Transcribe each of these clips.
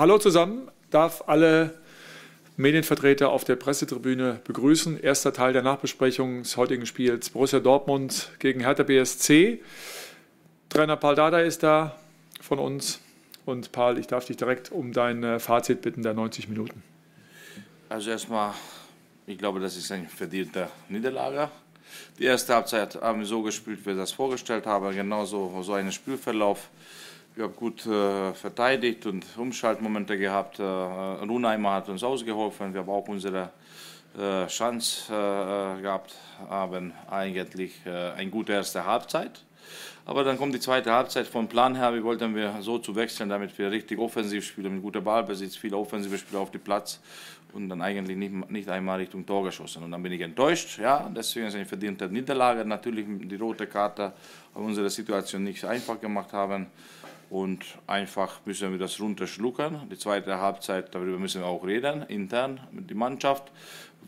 hallo zusammen, darf alle Medienvertreter auf der Pressetribüne begrüßen. Erster Teil der Nachbesprechung des heutigen Spiels Borussia Dortmund gegen Hertha BSC. Trainer Paul Dada ist da von uns. Und Paul, ich darf dich direkt um dein äh, Fazit bitten der 90 Minuten. Also erstmal, ich glaube, das ist ein verdienter Niederlage. Die erste Halbzeit haben wir so gespielt, wie wir das vorgestellt haben. Genauso so einen Spielverlauf. Wir haben gut äh, verteidigt und Umschaltmomente gehabt. Äh, Runheimer hat uns ausgeholfen. Wir haben auch unsere äh, Chance äh, gehabt, haben eigentlich äh, eine gute erste Halbzeit. Aber dann kommt die zweite Halbzeit vom Plan her. Wir wollten wir so zu wechseln, damit wir richtig offensiv spielen, mit guter Ballbesitz, viele offensive Spieler auf dem Platz und dann eigentlich nicht, nicht einmal Richtung Tor geschossen. Und dann bin ich enttäuscht. Ja, deswegen ist eine verdiente Niederlage. Natürlich die rote Karte, aber unsere Situation nicht einfach gemacht haben und einfach müssen wir das runterschlucken. Die zweite Halbzeit, darüber müssen wir auch reden, intern mit der Mannschaft,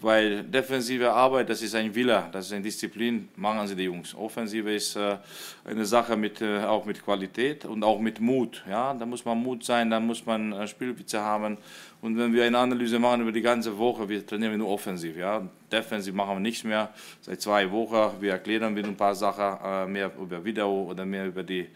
weil defensive Arbeit, das ist ein Wille, das ist eine Disziplin, machen sie die Jungs. Offensive ist äh, eine Sache mit, äh, auch mit Qualität und auch mit Mut. Ja? Da muss man Mut sein, da muss man äh, Spielwitze haben und wenn wir eine Analyse machen über die ganze Woche, wir trainieren nur offensiv. Ja? Defensiv machen wir nichts mehr seit zwei Wochen. Wir erklären wieder ein paar Sachen, äh, mehr über Video oder mehr über die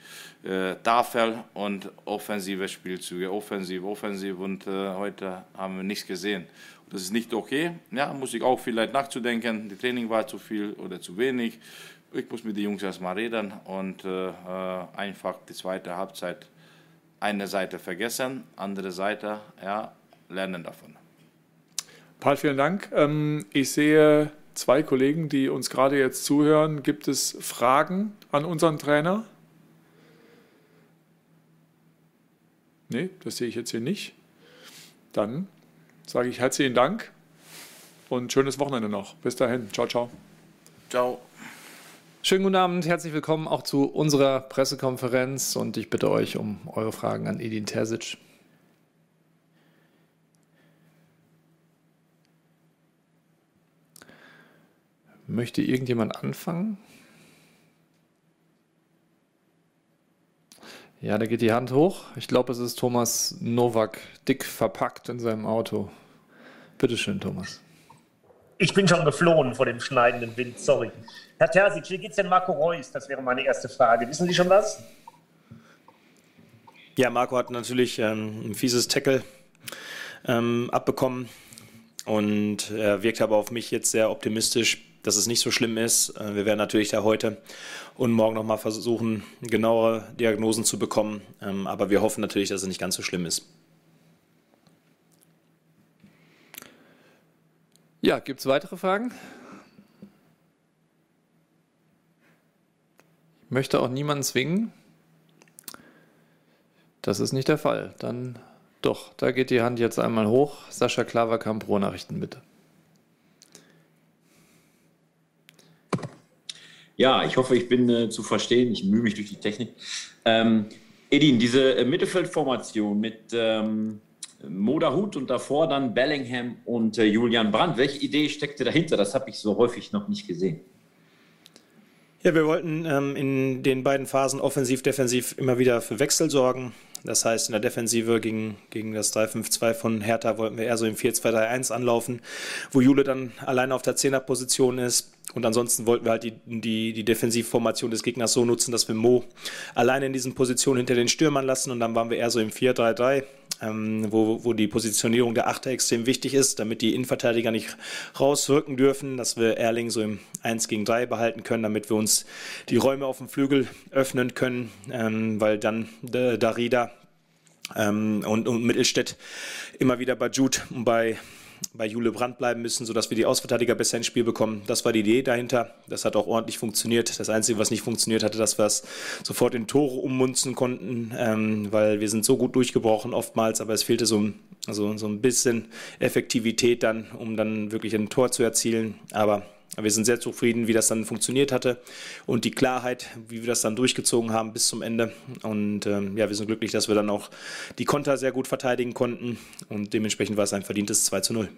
äh, Tafel und offensive Spielzüge. Offensiv, offensiv und äh, heute haben wir nichts gesehen. Das ist nicht okay. Ja, muss ich auch vielleicht nachzudenken. Die Training war zu viel oder zu wenig. Ich muss mit den Jungs erstmal reden und äh, äh, einfach die zweite Halbzeit eine Seite vergessen, andere Seite, ja, lernen davon. Paul, vielen Dank. Ähm, ich sehe zwei Kollegen, die uns gerade jetzt zuhören. Gibt es Fragen an unseren Trainer? Nee, das sehe ich jetzt hier nicht. Dann sage ich herzlichen Dank und schönes Wochenende noch. Bis dahin. Ciao, ciao. Ciao. Schönen guten Abend, herzlich willkommen auch zu unserer Pressekonferenz und ich bitte euch um eure Fragen an Edin Terzic. Möchte irgendjemand anfangen? Ja, da geht die Hand hoch. Ich glaube, es ist Thomas Nowak, dick verpackt in seinem Auto. Bitte schön, Thomas. Ich bin schon geflohen vor dem schneidenden Wind, sorry. Herr Terzic, wie geht's denn Marco Reus? Das wäre meine erste Frage. Wissen Sie schon was? Ja, Marco hat natürlich ähm, ein fieses Tackle ähm, abbekommen und er wirkt aber auf mich jetzt sehr optimistisch dass es nicht so schlimm ist. Äh, wir werden natürlich da heute und morgen nochmal versuchen, genauere Diagnosen zu bekommen. Ähm, aber wir hoffen natürlich, dass es nicht ganz so schlimm ist. Ja, gibt es weitere Fragen? Ich möchte auch niemanden zwingen. Das ist nicht der Fall. Dann doch, da geht die Hand jetzt einmal hoch. Sascha Klaverkamp, Pro-Nachrichten bitte. Ja, ich hoffe, ich bin äh, zu verstehen. Ich mühe mich durch die Technik. Ähm, Edin, diese äh, Mittelfeldformation mit ähm, Moda Hut und davor dann Bellingham und äh, Julian Brandt. Welche Idee steckte dahinter? Das habe ich so häufig noch nicht gesehen. Ja, wir wollten ähm, in den beiden Phasen offensiv-defensiv immer wieder für Wechsel sorgen. Das heißt, in der Defensive gegen, gegen das 3-5-2 von Hertha wollten wir eher so im 4-2-3-1 anlaufen, wo Jule dann alleine auf der Zehnerposition ist. Und ansonsten wollten wir halt die, die, die Defensivformation des Gegners so nutzen, dass wir Mo alleine in diesen Positionen hinter den Stürmern lassen. Und dann waren wir eher so im 4-3-3, ähm, wo, wo die Positionierung der Achter extrem wichtig ist, damit die Innenverteidiger nicht rauswirken dürfen, dass wir Erling so im 1 gegen 3 behalten können, damit wir uns die Räume auf dem Flügel öffnen können, ähm, weil dann äh, Darida ähm, und, und Mittelstädt immer wieder bei Jude und bei bei Jule Brandt bleiben müssen, sodass wir die Ausverteidiger besser ins Spiel bekommen. Das war die Idee dahinter. Das hat auch ordentlich funktioniert. Das Einzige, was nicht funktioniert hatte, dass wir es sofort in Tore ummunzen konnten, ähm, weil wir sind so gut durchgebrochen oftmals, aber es fehlte so, also, so ein bisschen Effektivität dann, um dann wirklich ein Tor zu erzielen. Aber wir sind sehr zufrieden, wie das dann funktioniert hatte und die Klarheit, wie wir das dann durchgezogen haben bis zum Ende. Und ähm, ja, wir sind glücklich, dass wir dann auch die Konter sehr gut verteidigen konnten und dementsprechend war es ein verdientes 2 zu 0.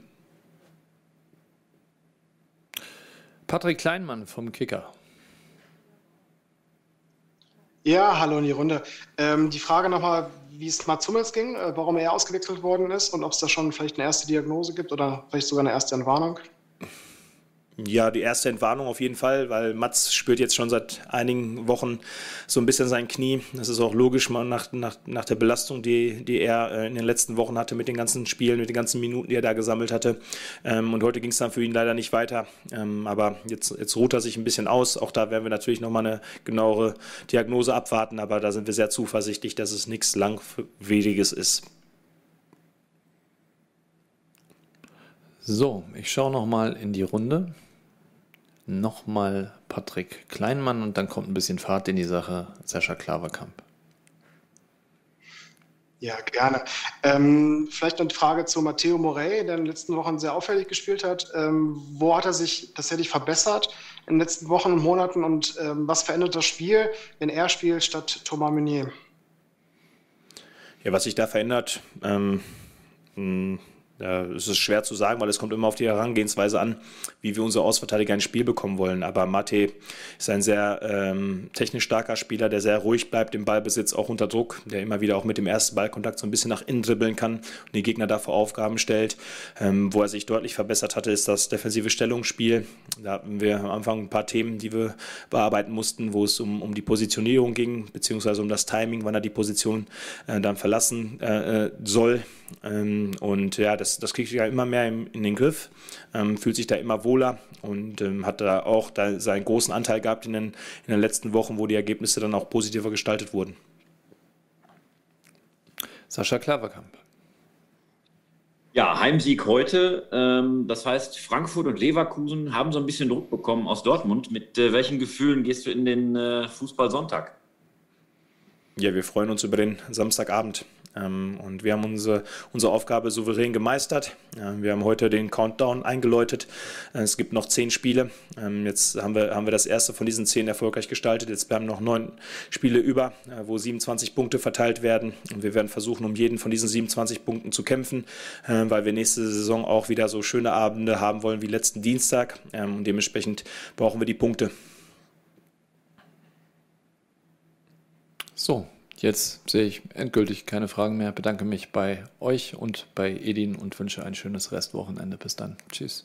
Patrick Kleinmann vom Kicker. Ja, hallo in die Runde. Ähm, die Frage nochmal, wie es Mats Hummels ging, äh, warum er ausgewechselt worden ist und ob es da schon vielleicht eine erste Diagnose gibt oder vielleicht sogar eine erste Entwarnung? Ja, die erste Entwarnung auf jeden Fall, weil Mats spürt jetzt schon seit einigen Wochen so ein bisschen sein Knie. Das ist auch logisch nach, nach, nach der Belastung, die, die er äh, in den letzten Wochen hatte mit den ganzen Spielen, mit den ganzen Minuten, die er da gesammelt hatte. Ähm, und heute ging es dann für ihn leider nicht weiter. Ähm, aber jetzt, jetzt ruht er sich ein bisschen aus. Auch da werden wir natürlich nochmal eine genauere Diagnose abwarten. Aber da sind wir sehr zuversichtlich, dass es nichts Langwieriges ist. So, ich schaue nochmal in die Runde nochmal Patrick Kleinmann und dann kommt ein bisschen Fahrt in die Sache, Sascha Klaverkamp. Ja, gerne. Ähm, vielleicht eine Frage zu Matteo Morey, der in den letzten Wochen sehr auffällig gespielt hat. Ähm, wo hat er sich tatsächlich verbessert in den letzten Wochen und Monaten und ähm, was verändert das Spiel, wenn er spielt statt Thomas Meunier? Ja, was sich da verändert, ähm, ja, es ist schwer zu sagen, weil es kommt immer auf die Herangehensweise an, wie wir unsere Ausverteidiger ins Spiel bekommen wollen. Aber Mate ist ein sehr ähm, technisch starker Spieler, der sehr ruhig bleibt im Ballbesitz, auch unter Druck, der immer wieder auch mit dem ersten Ballkontakt so ein bisschen nach innen dribbeln kann und die Gegner dafür Aufgaben stellt. Ähm, wo er sich deutlich verbessert hatte, ist das defensive Stellungsspiel. Da hatten wir am Anfang ein paar Themen, die wir bearbeiten mussten, wo es um, um die Positionierung ging, beziehungsweise um das Timing, wann er die Position äh, dann verlassen äh, äh soll. Ähm, und ja, das, das kriegt er immer mehr in, in den Griff, ähm, fühlt sich da immer wohler und ähm, hat da auch da seinen großen Anteil gehabt in den, in den letzten Wochen, wo die Ergebnisse dann auch positiver gestaltet wurden. Sascha Klaverkamp. Ja, Heimsieg heute. Ähm, das heißt, Frankfurt und Leverkusen haben so ein bisschen Druck bekommen aus Dortmund. Mit äh, welchen Gefühlen gehst du in den äh, Fußballsonntag? Ja, wir freuen uns über den Samstagabend. Ähm, und wir haben unsere, unsere Aufgabe souverän gemeistert. Wir haben heute den Countdown eingeläutet. Äh, es gibt noch zehn Spiele. Ähm, jetzt haben wir, haben wir das erste von diesen zehn erfolgreich gestaltet. Jetzt bleiben noch neun Spiele über, äh, wo 27 Punkte verteilt werden. Und wir werden versuchen, um jeden von diesen 27 Punkten zu kämpfen, äh, weil wir nächste Saison auch wieder so schöne Abende haben wollen wie letzten Dienstag. Ähm, und dementsprechend brauchen wir die Punkte. So, Jetzt sehe ich endgültig keine Fragen mehr. Bedanke mich bei euch und bei Edin und wünsche ein schönes Restwochenende. Bis dann. Tschüss.